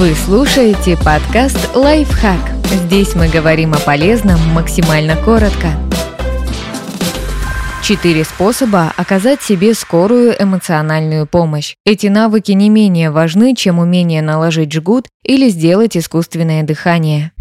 Вы слушаете подкаст «Лайфхак». Здесь мы говорим о полезном максимально коротко. Четыре способа оказать себе скорую эмоциональную помощь. Эти навыки не менее важны, чем умение наложить жгут или сделать искусственное дыхание.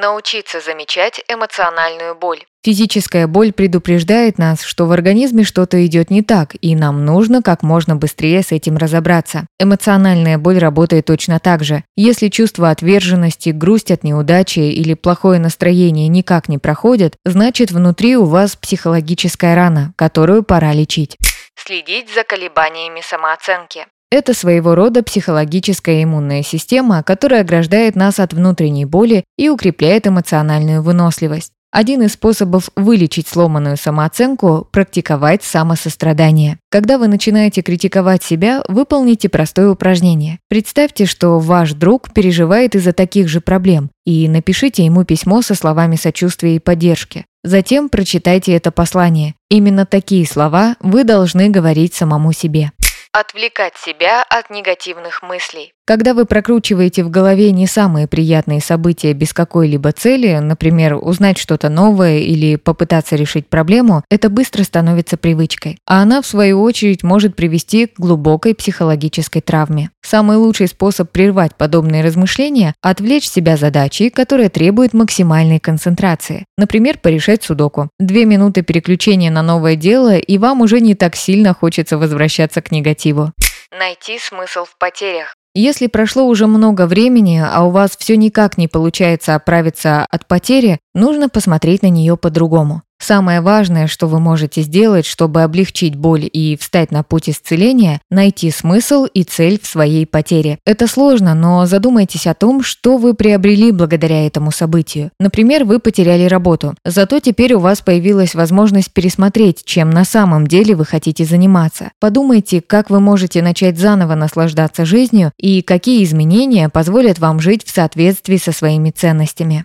Научиться замечать эмоциональную боль. Физическая боль предупреждает нас, что в организме что-то идет не так, и нам нужно как можно быстрее с этим разобраться. Эмоциональная боль работает точно так же. Если чувство отверженности, грусть от неудачи или плохое настроение никак не проходят, значит внутри у вас психологическая рана, которую пора лечить. Следить за колебаниями самооценки. Это своего рода психологическая иммунная система, которая ограждает нас от внутренней боли и укрепляет эмоциональную выносливость. Один из способов вылечить сломанную самооценку – практиковать самосострадание. Когда вы начинаете критиковать себя, выполните простое упражнение. Представьте, что ваш друг переживает из-за таких же проблем, и напишите ему письмо со словами сочувствия и поддержки. Затем прочитайте это послание. Именно такие слова вы должны говорить самому себе. Отвлекать себя от негативных мыслей. Когда вы прокручиваете в голове не самые приятные события без какой-либо цели, например, узнать что-то новое или попытаться решить проблему, это быстро становится привычкой. А она, в свою очередь, может привести к глубокой психологической травме. Самый лучший способ прервать подобные размышления – отвлечь себя задачей, которая требует максимальной концентрации. Например, порешать судоку. Две минуты переключения на новое дело, и вам уже не так сильно хочется возвращаться к негативу. Найти смысл в потерях. Если прошло уже много времени, а у вас все никак не получается оправиться от потери, нужно посмотреть на нее по-другому. Самое важное, что вы можете сделать, чтобы облегчить боль и встать на путь исцеления – найти смысл и цель в своей потере. Это сложно, но задумайтесь о том, что вы приобрели благодаря этому событию. Например, вы потеряли работу, зато теперь у вас появилась возможность пересмотреть, чем на самом деле вы хотите заниматься. Подумайте, как вы можете начать заново наслаждаться жизнью и какие изменения позволят вам жить в соответствии со своими ценностями.